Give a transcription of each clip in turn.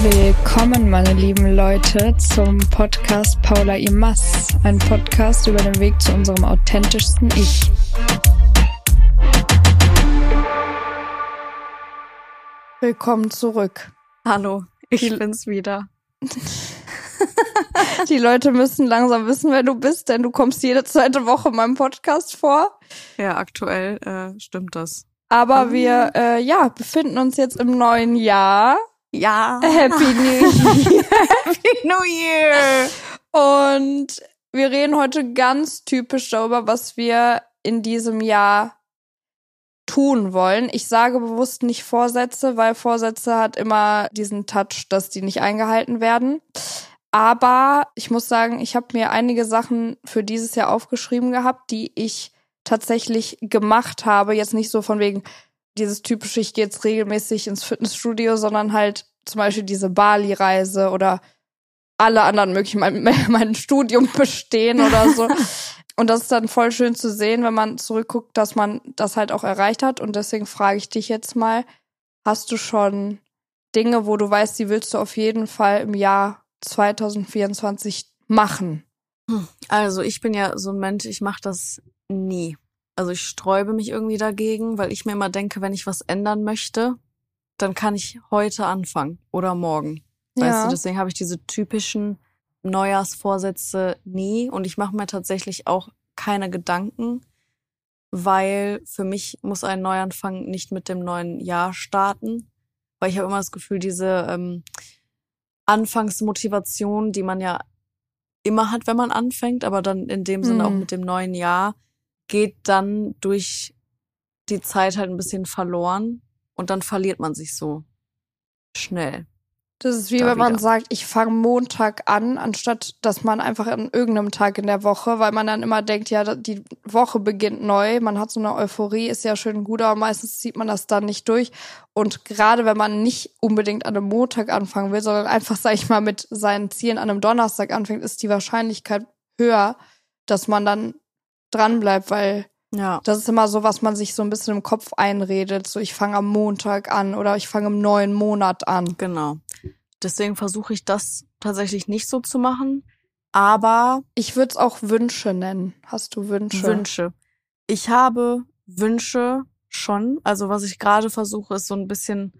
Willkommen, meine lieben Leute, zum Podcast Paula Imas. Ein Podcast über den Weg zu unserem authentischsten Ich. Willkommen zurück. Hallo, ich Die bin's wieder. Die Leute müssen langsam wissen, wer du bist, denn du kommst jede zweite Woche in meinem Podcast vor. Ja, aktuell äh, stimmt das. Aber um. wir äh, ja befinden uns jetzt im neuen Jahr. Ja. Happy New Year. Happy New Year. Und wir reden heute ganz typisch darüber, was wir in diesem Jahr tun wollen. Ich sage bewusst nicht Vorsätze, weil Vorsätze hat immer diesen Touch, dass die nicht eingehalten werden. Aber ich muss sagen, ich habe mir einige Sachen für dieses Jahr aufgeschrieben gehabt, die ich tatsächlich gemacht habe. Jetzt nicht so von wegen dieses typische, ich gehe jetzt regelmäßig ins Fitnessstudio, sondern halt zum Beispiel diese Bali-Reise oder alle anderen möglichen mein, mein Studium bestehen oder so. Und das ist dann voll schön zu sehen, wenn man zurückguckt, dass man das halt auch erreicht hat. Und deswegen frage ich dich jetzt mal, hast du schon Dinge, wo du weißt, die willst du auf jeden Fall im Jahr 2024 machen? Also ich bin ja so ein Mensch, ich mache das nie. Also ich sträube mich irgendwie dagegen, weil ich mir immer denke, wenn ich was ändern möchte, dann kann ich heute anfangen oder morgen. Ja. Weißt du, deswegen habe ich diese typischen Neujahrsvorsätze nie und ich mache mir tatsächlich auch keine Gedanken, weil für mich muss ein Neuanfang nicht mit dem neuen Jahr starten, weil ich habe immer das Gefühl, diese ähm, Anfangsmotivation, die man ja immer hat, wenn man anfängt, aber dann in dem Sinne auch mhm. mit dem neuen Jahr, geht dann durch die Zeit halt ein bisschen verloren und dann verliert man sich so schnell. Das ist wie wenn man sagt, ich fange Montag an, anstatt dass man einfach an irgendeinem Tag in der Woche, weil man dann immer denkt, ja, die Woche beginnt neu, man hat so eine Euphorie, ist ja schön gut, aber meistens zieht man das dann nicht durch. Und gerade wenn man nicht unbedingt an einem Montag anfangen will, sondern einfach, sag ich mal, mit seinen Zielen an einem Donnerstag anfängt, ist die Wahrscheinlichkeit höher, dass man dann dranbleibt, weil ja. Das ist immer so, was man sich so ein bisschen im Kopf einredet. So, ich fange am Montag an oder ich fange im neuen Monat an. Genau. Deswegen versuche ich das tatsächlich nicht so zu machen. Aber. Ich würde es auch Wünsche nennen. Hast du Wünsche? Wünsche. Ich habe Wünsche schon. Also was ich gerade versuche, ist so ein bisschen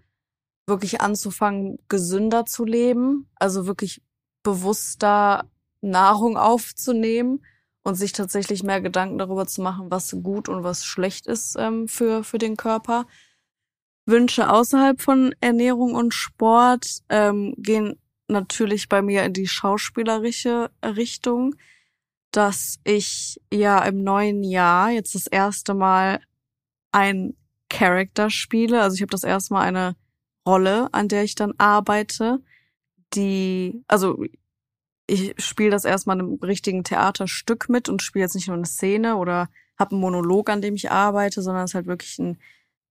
wirklich anzufangen, gesünder zu leben. Also wirklich bewusster Nahrung aufzunehmen und sich tatsächlich mehr Gedanken darüber zu machen, was gut und was schlecht ist ähm, für, für den Körper. Wünsche außerhalb von Ernährung und Sport ähm, gehen natürlich bei mir in die schauspielerische Richtung, dass ich ja im neuen Jahr jetzt das erste Mal ein Character spiele. Also ich habe das erste Mal eine Rolle, an der ich dann arbeite, die, also ich spiele das erstmal in einem richtigen Theaterstück mit und spiele jetzt nicht nur eine Szene oder habe einen Monolog, an dem ich arbeite, sondern es ist halt wirklich ein,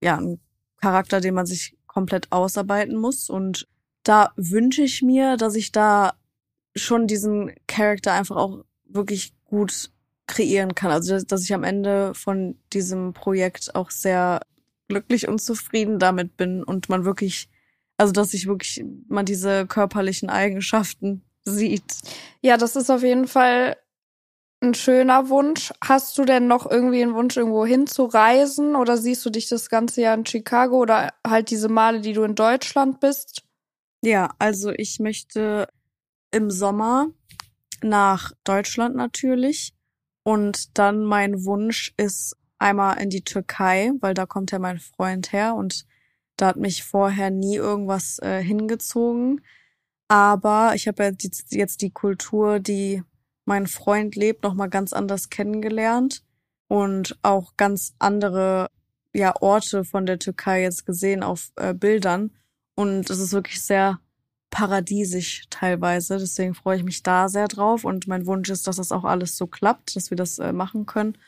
ja, ein Charakter, den man sich komplett ausarbeiten muss. Und da wünsche ich mir, dass ich da schon diesen Charakter einfach auch wirklich gut kreieren kann. Also dass ich am Ende von diesem Projekt auch sehr glücklich und zufrieden damit bin und man wirklich, also dass ich wirklich man diese körperlichen Eigenschaften sieht. Ja, das ist auf jeden Fall ein schöner Wunsch. Hast du denn noch irgendwie einen Wunsch, irgendwo hinzureisen? Oder siehst du dich das ganze Jahr in Chicago oder halt diese Male, die du in Deutschland bist? Ja, also ich möchte im Sommer nach Deutschland natürlich. Und dann mein Wunsch ist einmal in die Türkei, weil da kommt ja mein Freund her und da hat mich vorher nie irgendwas äh, hingezogen. Aber ich habe ja jetzt die Kultur, die mein Freund lebt, nochmal ganz anders kennengelernt und auch ganz andere ja, Orte von der Türkei jetzt gesehen auf äh, Bildern. Und es ist wirklich sehr paradiesisch teilweise. Deswegen freue ich mich da sehr drauf. Und mein Wunsch ist, dass das auch alles so klappt, dass wir das äh, machen können.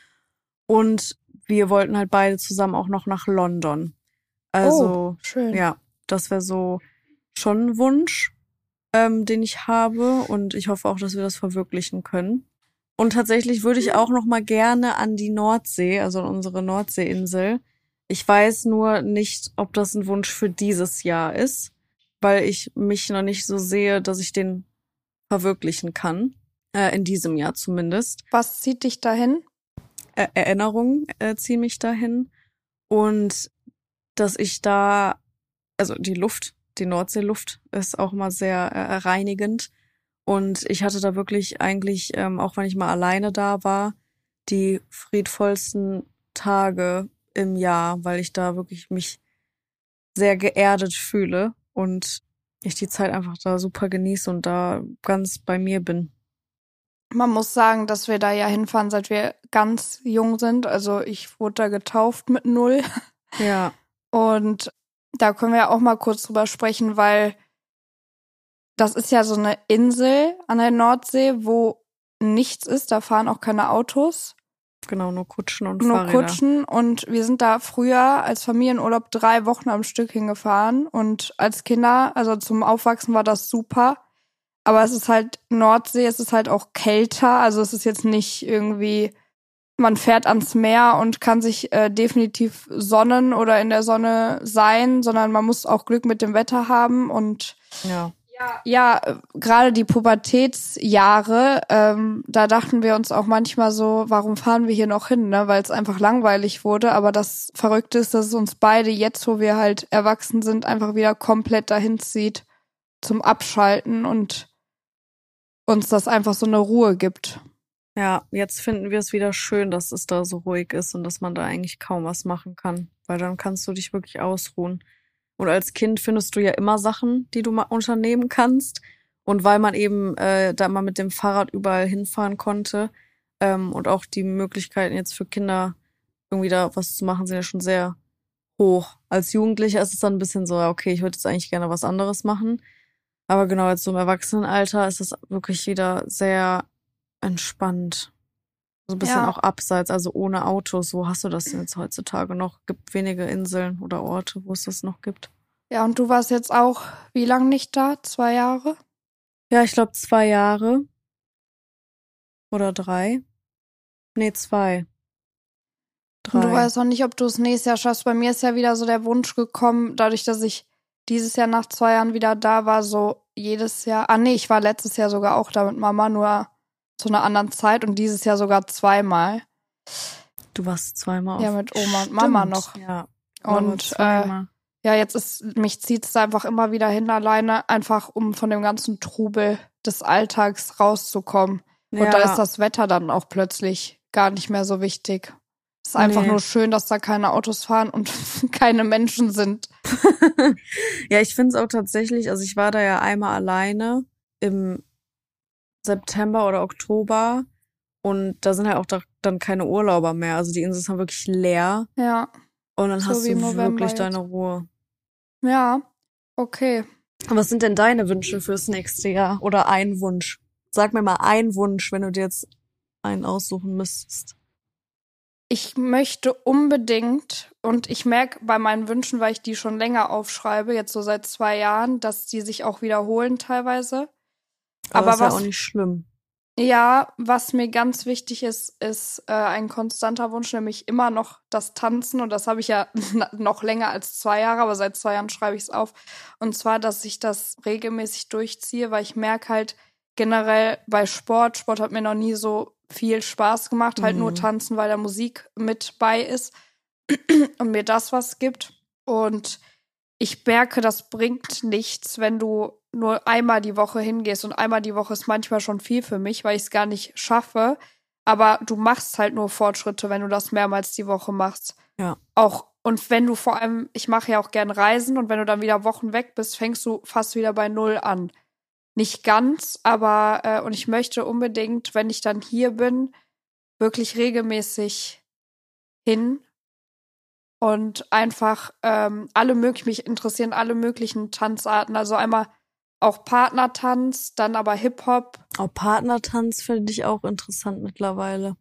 Und wir wollten halt beide zusammen auch noch nach London. Also, oh, schön. ja, das wäre so schon ein Wunsch ähm, den ich habe und ich hoffe auch, dass wir das verwirklichen können. Und tatsächlich würde ich auch noch mal gerne an die Nordsee, also an unsere Nordseeinsel. Ich weiß nur nicht, ob das ein Wunsch für dieses Jahr ist. weil ich mich noch nicht so sehe, dass ich den verwirklichen kann. Äh, in diesem Jahr zumindest. Was zieht dich dahin? Er Erinnerungen äh, ziehen mich dahin. Und dass ich da, also die Luft, die Nordseeluft ist auch mal sehr äh, reinigend. Und ich hatte da wirklich eigentlich, ähm, auch wenn ich mal alleine da war, die friedvollsten Tage im Jahr, weil ich da wirklich mich sehr geerdet fühle und ich die Zeit einfach da super genieße und da ganz bei mir bin. Man muss sagen, dass wir da ja hinfahren, seit wir ganz jung sind. Also ich wurde da getauft mit null. Ja. Und da können wir ja auch mal kurz drüber sprechen, weil das ist ja so eine Insel an der Nordsee, wo nichts ist. Da fahren auch keine Autos. Genau, nur Kutschen und nur Fahrräder. Kutschen. Und wir sind da früher als Familienurlaub drei Wochen am Stück hingefahren. Und als Kinder, also zum Aufwachsen war das super. Aber es ist halt Nordsee, es ist halt auch kälter. Also es ist jetzt nicht irgendwie, man fährt ans Meer und kann sich äh, definitiv sonnen oder in der Sonne sein, sondern man muss auch Glück mit dem Wetter haben und Ja. ja, äh, gerade die Pubertätsjahre, ähm, da dachten wir uns auch manchmal so, warum fahren wir hier noch hin, ne? Weil es einfach langweilig wurde. Aber das Verrückte ist, dass es uns beide jetzt, wo wir halt erwachsen sind, einfach wieder komplett dahin zieht zum Abschalten und uns das einfach so eine Ruhe gibt. Ja, jetzt finden wir es wieder schön, dass es da so ruhig ist und dass man da eigentlich kaum was machen kann, weil dann kannst du dich wirklich ausruhen. Und als Kind findest du ja immer Sachen, die du mal unternehmen kannst. Und weil man eben äh, da mal mit dem Fahrrad überall hinfahren konnte ähm, und auch die Möglichkeiten jetzt für Kinder irgendwie da was zu machen, sind ja schon sehr hoch. Als Jugendlicher ist es dann ein bisschen so, okay, ich würde jetzt eigentlich gerne was anderes machen. Aber genau, jetzt so im Erwachsenenalter ist es wirklich wieder sehr entspannt. So ein bisschen Ja. auch abseits, also ohne Autos. Wo hast du das denn jetzt heutzutage noch? Gibt wenige Inseln oder Orte, wo es das noch gibt. Ja, und du warst jetzt auch wie lang nicht da? Zwei Jahre? Ja, ich glaube zwei Jahre. Oder drei. Nee, zwei. Drei. Und du weißt noch nicht, ob du es nächstes Jahr schaffst. Bei mir ist ja wieder so der Wunsch gekommen, dadurch, dass ich dieses Jahr nach zwei Jahren wieder da war, so jedes Jahr. Ah, nee, ich war letztes Jahr sogar auch da mit Mama, nur zu einer anderen Zeit und dieses Jahr sogar zweimal. du warst zweimal Ja, mit Oma und Mama noch. Ja. Und äh, ja, jetzt ist, mich zieht's da einfach immer wieder hin alleine, einfach um von dem ganzen Trubel des Alltags rauszukommen. ja. Und da ist das Wetter dann auch plötzlich gar nicht mehr so wichtig. Es ist einfach Nee. nur schön, dass da keine Autos fahren und keine Menschen sind. ja, ich finde es auch tatsächlich, also ich war da ja einmal alleine im September oder Oktober und da sind halt auch da, dann keine Urlauber mehr. Also die Inseln sind wirklich leer Ja. und dann So hast du wirklich deine Ruhe. Ja. Okay. Was sind denn deine Wünsche fürs nächste Jahr? Oder ein Wunsch? Sag mir mal einen Wunsch, wenn du dir jetzt einen aussuchen müsstest. Ich möchte unbedingt, und ich merke bei meinen Wünschen, weil ich die schon länger aufschreibe, jetzt so seit zwei Jahren, dass die sich auch wiederholen teilweise. Aber ist ja was- auch nicht schlimm. Ja, was mir ganz wichtig ist, ist äh, ein konstanter Wunsch, nämlich immer noch das Tanzen. Und das habe ich ja noch länger als zwei Jahre, aber seit zwei Jahren schreibe ich es auf. Und zwar, dass ich das regelmäßig durchziehe, weil ich merke halt generell bei Sport, Sport hat mir noch nie so viel Spaß gemacht, halt nur Mhm. tanzen, weil da Musik mit bei ist und mir das was gibt. Und ich merke, das bringt nichts, wenn du nur einmal die Woche hingehst. Und einmal die Woche ist manchmal schon viel für mich, weil ich es gar nicht schaffe. Aber du machst halt nur Fortschritte, wenn du das mehrmals die Woche machst. Ja. Auch, und wenn du vor allem, ich mache ja auch gern Reisen und wenn du dann wieder Wochen weg bist, fängst du fast wieder bei Null an. Nicht ganz, aber, äh, und ich möchte unbedingt, wenn ich dann hier bin, wirklich regelmäßig hin und einfach ähm, alle möglichen, mich interessieren alle möglichen Tanzarten. Also einmal auch Partnertanz, dann aber Hip-Hop. Auch Partnertanz finde ich auch interessant mittlerweile.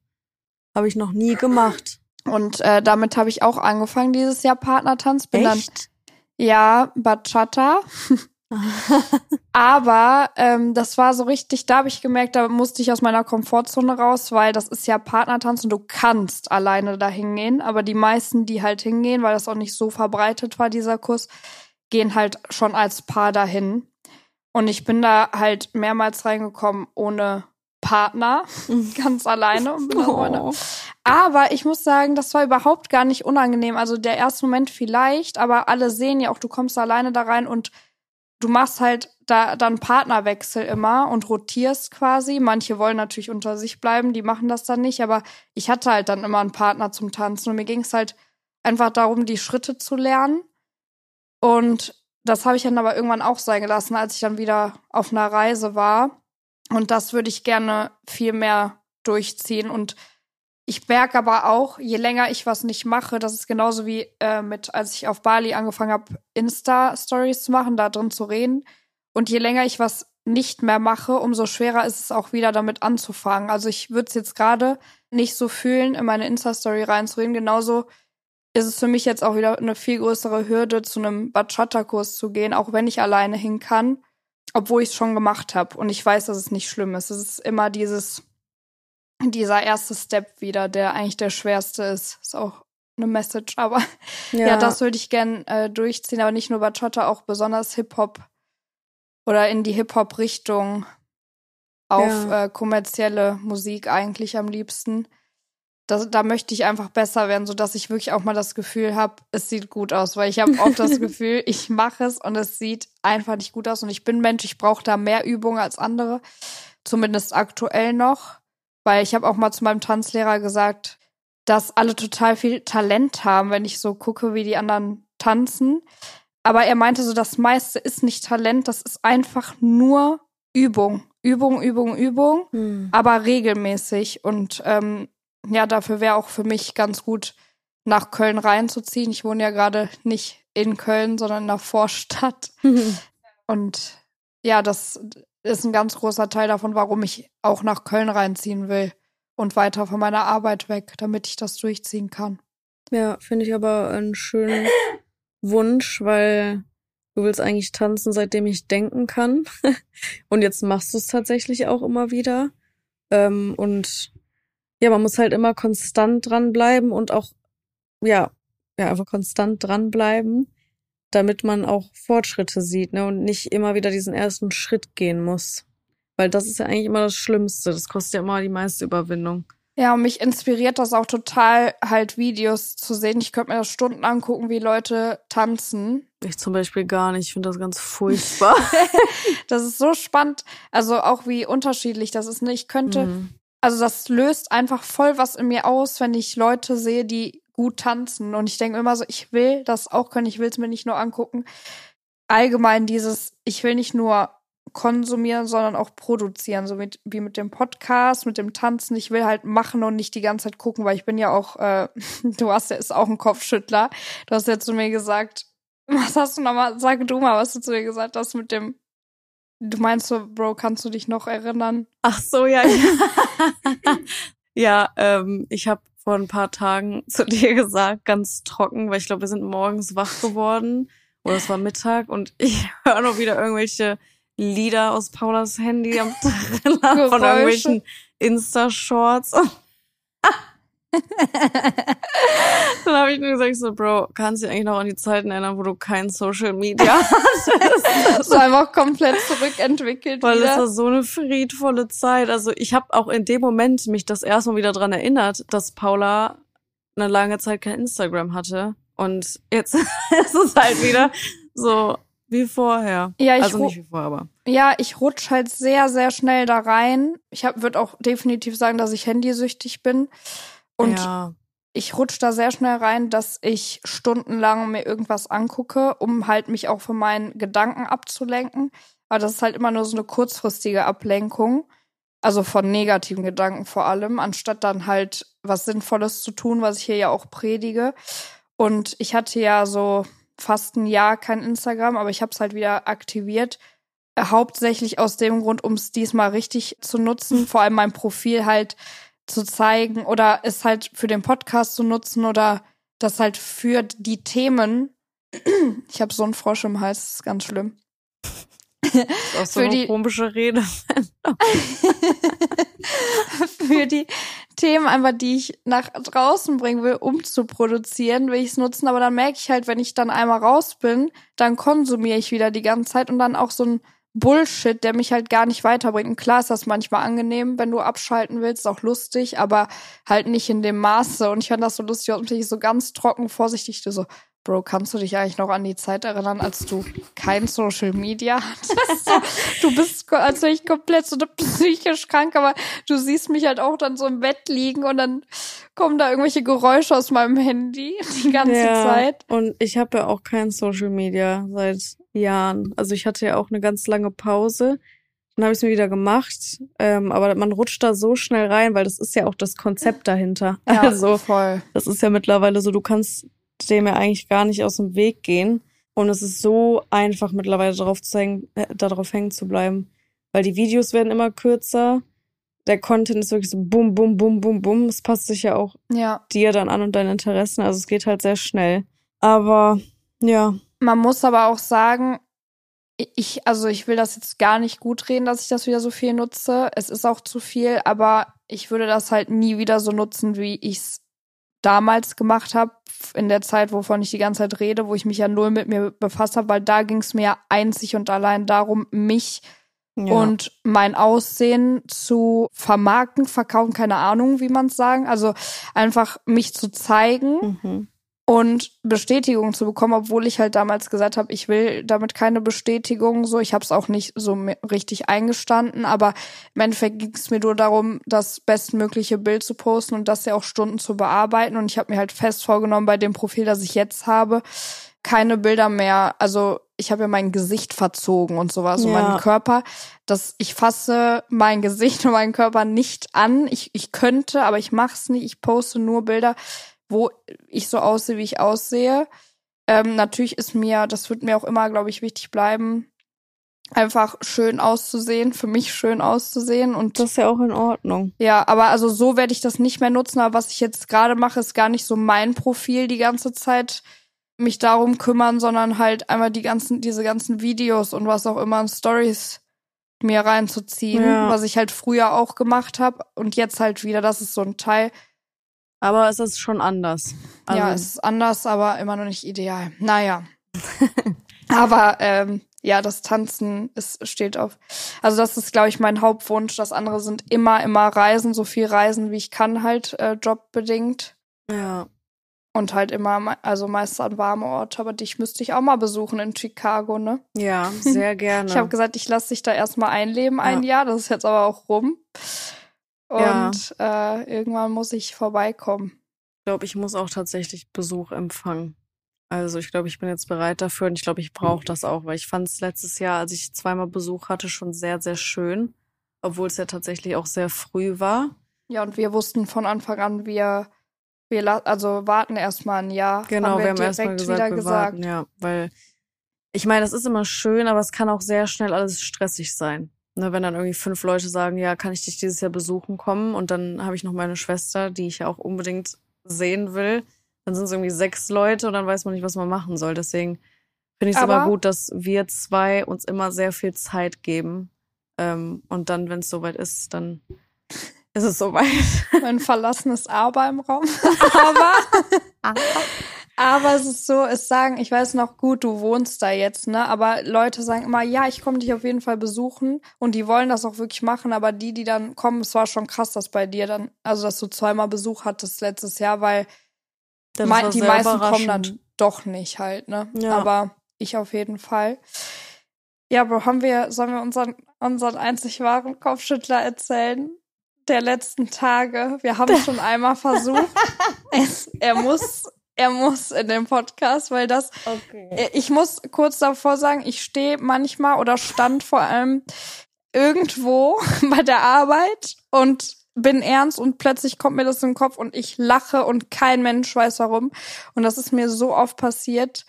Habe ich noch nie gemacht. Und äh, damit habe ich auch angefangen dieses Jahr Partnertanz. Bin dann Echt? ja Bachata. Aber ähm, das war so richtig, da habe ich gemerkt, da musste ich aus meiner Komfortzone raus, weil das ist ja Partnertanz und du kannst alleine da hingehen. Aber die meisten, die halt hingehen, weil das auch nicht so verbreitet war, dieser Kurs, gehen halt schon als Paar dahin. Und ich bin da halt mehrmals reingekommen ohne Partner, ganz alleine. Oh. aber ich muss sagen, das war überhaupt gar nicht unangenehm. Also der erste Moment vielleicht, aber alle sehen ja auch, du kommst alleine da rein und du machst halt da dann Partnerwechsel immer und rotierst quasi. Manche wollen natürlich unter sich bleiben, die machen das dann nicht, aber ich hatte halt dann immer einen Partner zum Tanzen und mir ging es halt einfach darum, die Schritte zu lernen. Und das habe ich dann aber irgendwann auch sein gelassen, als ich dann wieder auf einer Reise war. Und das würde ich gerne viel mehr durchziehen. Und ich merke aber auch, je länger ich was nicht mache, das ist genauso wie äh, mit, als ich auf Bali angefangen habe, Insta-Stories zu machen, da drin zu reden. Und je länger ich was nicht mehr mache, umso schwerer ist es auch wieder damit anzufangen. Also ich würde es jetzt gerade nicht so fühlen, in meine Insta-Story reinzureden. Genauso ist es für mich jetzt auch wieder eine viel größere Hürde, zu einem Bachata-Kurs zu gehen, auch wenn ich alleine hin kann, obwohl ich es schon gemacht habe. Und ich weiß, dass es nicht schlimm ist. Es ist immer dieses, dieser erste Step wieder, der eigentlich der schwerste ist. Ist auch eine Message, aber ja, das würde ich gern äh, durchziehen, aber nicht nur Bachata, auch besonders Hip-Hop oder in die Hip-Hop-Richtung auf Ja. äh, kommerzielle Musik eigentlich am liebsten. Das, da möchte ich einfach besser werden, sodass ich wirklich auch mal das Gefühl habe, es sieht gut aus, weil ich habe oft das Gefühl, ich mache es und es sieht einfach nicht gut aus und ich bin Mensch, ich brauche da mehr Übung als andere, zumindest aktuell noch, weil ich habe auch mal zu meinem Tanzlehrer gesagt, dass alle total viel Talent haben, wenn ich so gucke, wie die anderen tanzen. Aber er meinte so, das meiste ist nicht Talent, das ist einfach nur Übung. Übung, Übung, Übung, Hm. aber regelmäßig. Und ähm, ja, dafür wäre auch für mich ganz gut, nach Köln reinzuziehen. Ich wohne ja gerade nicht in Köln, sondern in der Vorstadt. Und ja, das ist ein ganz großer Teil davon, warum ich auch nach Köln reinziehen will und weiter von meiner Arbeit weg, damit ich das durchziehen kann. Ja, finde ich aber einen schönen Wunsch, weil du willst eigentlich tanzen, seitdem ich denken kann. und jetzt machst du es tatsächlich auch immer wieder. Ähm, und ja, man muss halt immer konstant dranbleiben und auch, ja, ja, einfach konstant dranbleiben, damit man auch Fortschritte sieht, ne, und nicht immer wieder diesen ersten Schritt gehen muss. Weil das ist ja eigentlich immer das Schlimmste. Das kostet ja immer die meiste Überwindung. Ja, und mich inspiriert das auch total, halt Videos zu sehen. Ich könnte mir das Stunden angucken, wie Leute tanzen. Ich zum Beispiel gar nicht. Ich finde das ganz furchtbar. Das ist so spannend. Also auch wie unterschiedlich das ist. Ne? Ich könnte, Mhm. Also das löst einfach voll was in mir aus, wenn ich Leute sehe, die gut tanzen. Und ich denke immer so, ich will das auch können, ich will es mir nicht nur angucken. Allgemein dieses, ich will nicht nur konsumieren, sondern auch produzieren, so mit, wie mit dem Podcast, mit dem Tanzen. Ich will halt machen und nicht die ganze Zeit gucken, weil ich bin ja auch, äh, du hast ja ist auch ein Kopfschüttler. Du hast ja zu mir gesagt, was hast du nochmal, sag du mal, was du zu mir gesagt hast mit dem, du meinst so, Bro, kannst du dich noch erinnern? Ach so, ja. Ja, ja ähm, ich habe vor ein paar Tagen zu dir gesagt, ganz trocken, weil ich glaube, wir sind morgens wach geworden oder es war Mittag und ich höre noch wieder irgendwelche Lieder aus Paulas Handy am Trillern von irgendwelchen Insta-Shorts. Habe ich nur gesagt, so, Bro, kannst du dich eigentlich noch an die Zeiten erinnern, wo du kein Social Media hattest? So einfach komplett zurückentwickelt Weil es wieder. war so eine friedvolle Zeit. Also ich habe auch in dem Moment mich das erste Mal wieder dran erinnert, dass Paula eine lange Zeit kein Instagram hatte. Und jetzt ist es halt wieder so wie vorher. Ja, ich also nicht wie vorher, aber. Ja, ich rutsch halt sehr, sehr schnell da rein. Ich würde auch definitiv sagen, dass ich handysüchtig bin. Und ja. Ich rutsch da sehr schnell rein, dass ich stundenlang mir irgendwas angucke, um halt mich auch von meinen Gedanken abzulenken. Aber das ist halt immer nur so eine kurzfristige Ablenkung. Also von negativen Gedanken vor allem, anstatt dann halt was Sinnvolles zu tun, was ich hier ja auch predige. Und ich hatte ja so fast ein Jahr kein Instagram, aber ich habe es halt wieder aktiviert. Hauptsächlich aus dem Grund, um es diesmal richtig zu nutzen, vor allem mein Profil halt zu zeigen oder es halt für den Podcast zu nutzen oder das halt für die Themen. Ich habe so einen Frosch im Hals, das ist ganz schlimm. Das ist auch so Für eine die- komische Rede. für die Themen einfach, die ich nach draußen bringen will, um zu produzieren, will ich es nutzen. Aber dann merke ich halt, wenn ich dann einmal raus bin, dann konsumiere ich wieder die ganze Zeit und dann auch so ein Bullshit, der mich halt gar nicht weiterbringt. Und klar ist das manchmal angenehm, wenn du abschalten willst, auch lustig, aber halt nicht in dem Maße. Und ich fand das so lustig, und ich so ganz trocken, vorsichtig, so, Bro, kannst du dich eigentlich noch an die Zeit erinnern, als du kein Social Media hattest? du bist, als wäre ich komplett so psychisch krank, aber du siehst mich halt auch dann so im Bett liegen und dann kommen da irgendwelche Geräusche aus meinem Handy die ganze ja, Zeit. Und ich habe ja auch kein Social Media seit Jahren. Also ich hatte ja auch eine ganz lange Pause. Dann habe ich es mir wieder gemacht. Ähm, aber man rutscht da so schnell rein, weil das ist ja auch das Konzept dahinter. Ja, also voll. Das ist ja mittlerweile so, du kannst dem ja eigentlich gar nicht aus dem Weg gehen. Und es ist so einfach mittlerweile darauf, zu hängen, äh, darauf hängen zu bleiben. Weil die Videos werden immer kürzer. Der Content ist wirklich so bum, bum, bum, bum, bum. Es passt sich ja auch ja. dir dann an und deinen Interessen. Also es geht halt sehr schnell. Aber ja. Man muss aber auch sagen, ich, also ich will das jetzt gar nicht gut reden, dass ich das wieder so viel nutze. Es ist auch zu viel, aber ich würde das halt nie wieder so nutzen, wie ich es damals gemacht habe, in der Zeit, wovon ich die ganze Zeit rede, wo ich mich ja null mit mir befasst habe, weil da ging es mir einzig und allein darum, mich ja. und mein Aussehen zu vermarkten, verkaufen, keine Ahnung, wie man es sagen. Also einfach mich zu zeigen. Mhm und Bestätigung zu bekommen, obwohl ich halt damals gesagt habe, ich will damit keine Bestätigung. So, ich habe es auch nicht so richtig eingestanden, aber im Endeffekt ging es mir nur darum, das bestmögliche Bild zu posten und das ja auch Stunden zu bearbeiten. Und ich habe mir halt fest vorgenommen, bei dem Profil, das ich jetzt habe, keine Bilder mehr. Also ich habe ja mein Gesicht verzogen und sowas ja. und meinen Körper. dass ich fasse mein Gesicht und meinen Körper nicht an. Ich, ich könnte, aber ich mache es nicht. Ich poste nur Bilder, wo ich so aussehe, wie ich aussehe. Ähm, natürlich ist mir, das wird mir auch immer, glaube ich, wichtig bleiben, einfach schön auszusehen, für mich schön auszusehen und das ist ja auch in Ordnung. Ja, aber also so werde ich das nicht mehr nutzen, aber was ich jetzt gerade mache, ist gar nicht so mein Profil die ganze Zeit mich darum kümmern, sondern halt einmal die ganzen diese ganzen Videos und was auch immer in Stories mir reinzuziehen, ja. was ich halt früher auch gemacht habe und jetzt halt wieder, das ist so ein Teil, aber es ist schon anders. Also ja, es ist anders, aber immer noch nicht ideal. Naja. aber ähm, ja, das Tanzen ist, steht auf. Also das ist, glaube ich, mein Hauptwunsch. Das andere sind immer, immer Reisen, so viel Reisen, wie ich kann, halt äh, jobbedingt. Ja. Und halt immer, also meist an warme Orte, aber dich müsste ich auch mal besuchen in Chicago, ne? Ja, sehr gerne. ich habe gesagt, ich lasse dich da erstmal einleben ein ja. Jahr. Das ist jetzt aber auch rum. Und ja. äh, irgendwann muss ich vorbeikommen. Ich glaube, ich muss auch tatsächlich Besuch empfangen. Also ich glaube, ich bin jetzt bereit dafür und ich glaube, ich brauche das auch, weil ich fand es letztes Jahr, als ich zweimal Besuch hatte, schon sehr, sehr schön. Obwohl es ja tatsächlich auch sehr früh war. Ja, und wir wussten von Anfang an, wir, wir also warten erstmal ein Jahr. Genau, haben wir, wir haben erstmal gesagt, wir gesagt. warten, ja. Weil ich meine, das ist immer schön, aber es kann auch sehr schnell alles stressig sein. Ne, wenn dann irgendwie fünf Leute sagen, ja, kann ich dich dieses Jahr besuchen kommen und dann habe ich noch meine Schwester, die ich ja auch unbedingt sehen will, dann sind es irgendwie sechs Leute und dann weiß man nicht, was man machen soll. Deswegen finde ich es aber gut, dass wir zwei uns immer sehr viel Zeit geben. Ähm, und dann, wenn es soweit ist, dann ist es soweit. Ein verlassenes Aber im Raum. aber. Aber es ist so, es sagen, ich weiß noch gut, du wohnst da jetzt, ne? Aber Leute sagen immer, ja, ich komme dich auf jeden Fall besuchen und die wollen das auch wirklich machen, aber die, die dann kommen, es war schon krass, dass bei dir dann, also dass du zweimal Besuch hattest letztes Jahr, weil die meisten kommen dann doch nicht halt, ne? Ja. Aber ich auf jeden Fall. Ja, Bro, haben wir, sollen wir unseren, unseren einzig wahren Kopfschüttler erzählen? Der letzten Tage. Wir haben es schon einmal versucht. es, er muss er muss in dem Podcast, weil das. Okay. Äh, ich muss kurz davor sagen, ich stehe manchmal oder stand vor allem irgendwo bei der Arbeit und bin ernst und plötzlich kommt mir das in den Kopf und ich lache und kein Mensch weiß warum. Und das ist mir so oft passiert.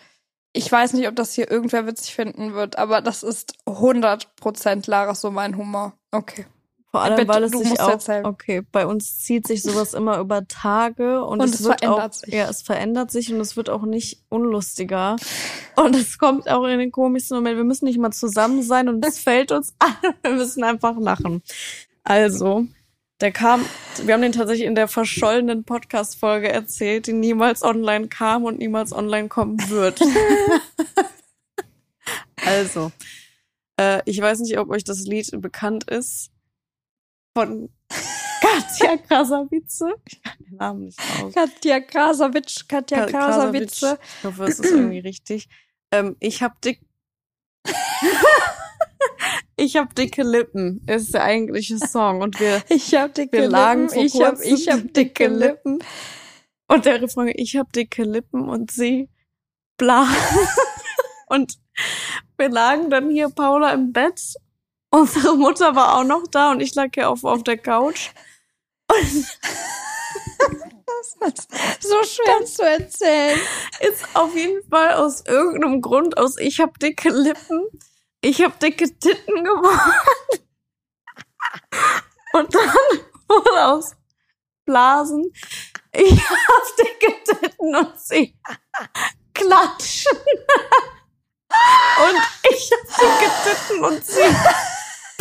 Ich weiß nicht, ob das hier irgendwer witzig finden wird, aber das ist 100% Lara so mein Humor. Okay. Vor allem, Bitte, weil es sich auch, erzählen. okay, bei uns zieht sich sowas immer über Tage und, und es, es, wird verändert auch, sich. ja, es verändert sich und es wird auch nicht unlustiger. Und es kommt auch in den komischsten Moment. Wir müssen nicht mal zusammen sein und es fällt uns an. Wir müssen einfach lachen. Also, Der kam, wir haben den tatsächlich in der verschollenen Podcast-Folge erzählt, die niemals online kam und niemals online kommen wird. also, äh, ich weiß nicht, ob euch das Lied bekannt ist von Katja Krasavice. Ich kann den Namen nicht aus. Katja Krasavitsch, Katja Ka- Krasavice. Ich hoffe, es ist irgendwie richtig. Ähm, ich hab dick. ich hab dicke Lippen ist der eigentliche Song und wir Ich hab dicke Wir lagen Lippen, ich hab, kurzem ich hab dicke Lippen. und der Refrain ich hab dicke Lippen und sie bla und wir lagen dann hier Paula im Bett. Unsere Mutter war auch noch da und ich lag hier auf auf der Couch. Das ist so schwer zu erzählen. ist auf jeden Fall aus irgendeinem Grund aus ich hab dicke Lippen, ich hab dicke Titten geworden. Und dann wurde aus Blasen, ich hab dicke Titten und sie klatschen. Und ich hab dicke Titten und sie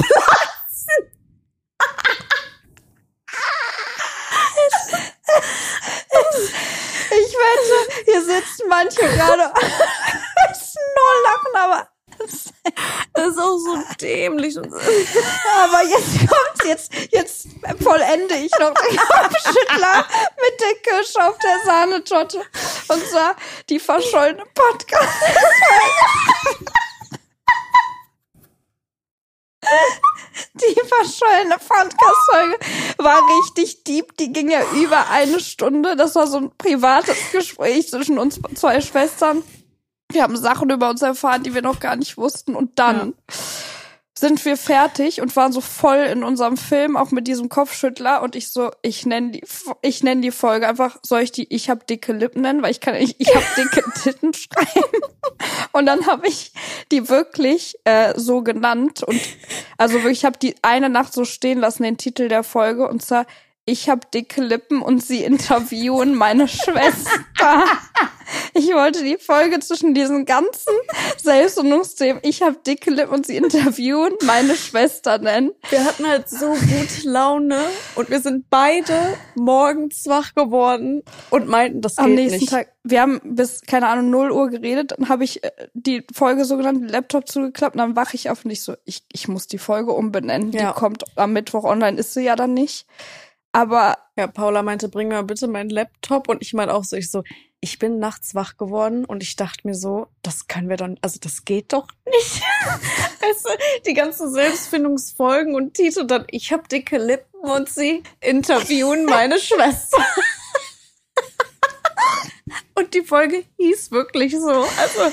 platzen. Ich wette, hier sitzen manche gerade nur lachen, aber, Das ist auch so dämlich. Und so. aber jetzt kommt's, jetzt, jetzt vollende ich noch den Kopfschüttler mit der Kirsche auf der Sahnetorte. Und zwar die verschollene Podcast. Die verschollene Podcast-Folge war richtig deep. Die ging ja über eine Stunde. Das war so ein privates Gespräch zwischen uns zwei Schwestern. Wir haben Sachen über uns erfahren, die wir noch gar nicht wussten. Und dann sind wir fertig und waren so voll in unserem Film, auch mit diesem Kopfschüttler. Und ich so, ich nenne die, ich nenne die Folge einfach, soll ich die Ich hab dicke Lippen nennen, weil ich kann nicht, ich hab dicke Titten schreiben. Und dann habe ich die wirklich äh, so genannt und also wirklich, ich habe die eine Nacht so stehen lassen, den Titel der Folge und zwar ich habe dicke Lippen und sie interviewen meine Schwester. Ich wollte die Folge zwischen diesen ganzen Selbstfindungsthemen, ich habe dicke Lippen und sie interviewen meine Schwester nennen. Wir hatten halt so gute Laune und wir sind beide morgens wach geworden und meinten, das geht Am nächsten nicht. Tag, wir haben bis, keine Ahnung, 0 Uhr geredet, dann habe ich äh, die Folge so genannt, Laptop zugeklappt und dann wache ich auf und ich so, ich, ich muss die Folge umbenennen. Ja. Die kommt am Mittwoch online, ist sie ja dann nicht. Aber Ja, Paula meinte, bring mir bitte meinen Laptop und ich meinte auch so, ich so, ich bin nachts wach geworden und ich dachte mir so, das können wir doch, also das geht doch nicht. weißt du, die ganzen Selbstfindungsfolgen und Titel dann, ich hab dicke Lippen und sie interviewen meine Schwester. und die Folge hieß wirklich so. Also,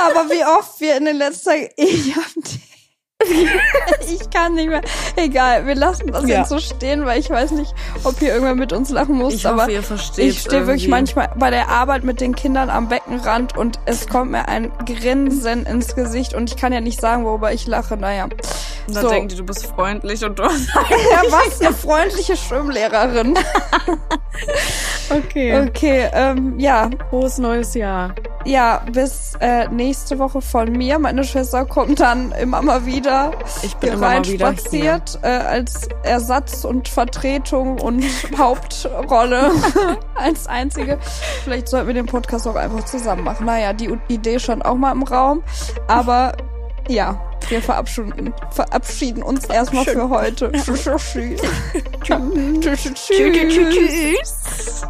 Aber wie oft wir in den letzten Tagen, ich hab ich kann nicht mehr. Egal, wir lassen das Ja. jetzt so stehen, weil ich weiß nicht, ob hier irgendwer mit uns lachen muss. ich aber hoffe, ihr versteht ich stehe wirklich manchmal bei der Arbeit mit den Kindern am Beckenrand und es kommt mir ein Grinsen ins Gesicht und ich kann ja nicht sagen, worüber ich lache. Naja. Und dann So. denken die, du bist freundlich und du Ja, was? Eine freundliche Schwimmlehrerin. Okay. Okay, ähm, ja. Frohes neues Jahr. Ja, bis äh, nächste Woche von mir. Meine Schwester kommt dann immer mal wieder Ich bin hier immer rein mal wieder spaziert äh, als Ersatz und Vertretung und Hauptrolle als einzige. Vielleicht sollten wir den Podcast auch einfach zusammen machen. Naja, die Idee stand auch mal im Raum. Aber ja, wir verabschieden, verabschieden uns erstmal für heute. Tschüss. Tschüss. Tschüss. Tschüss.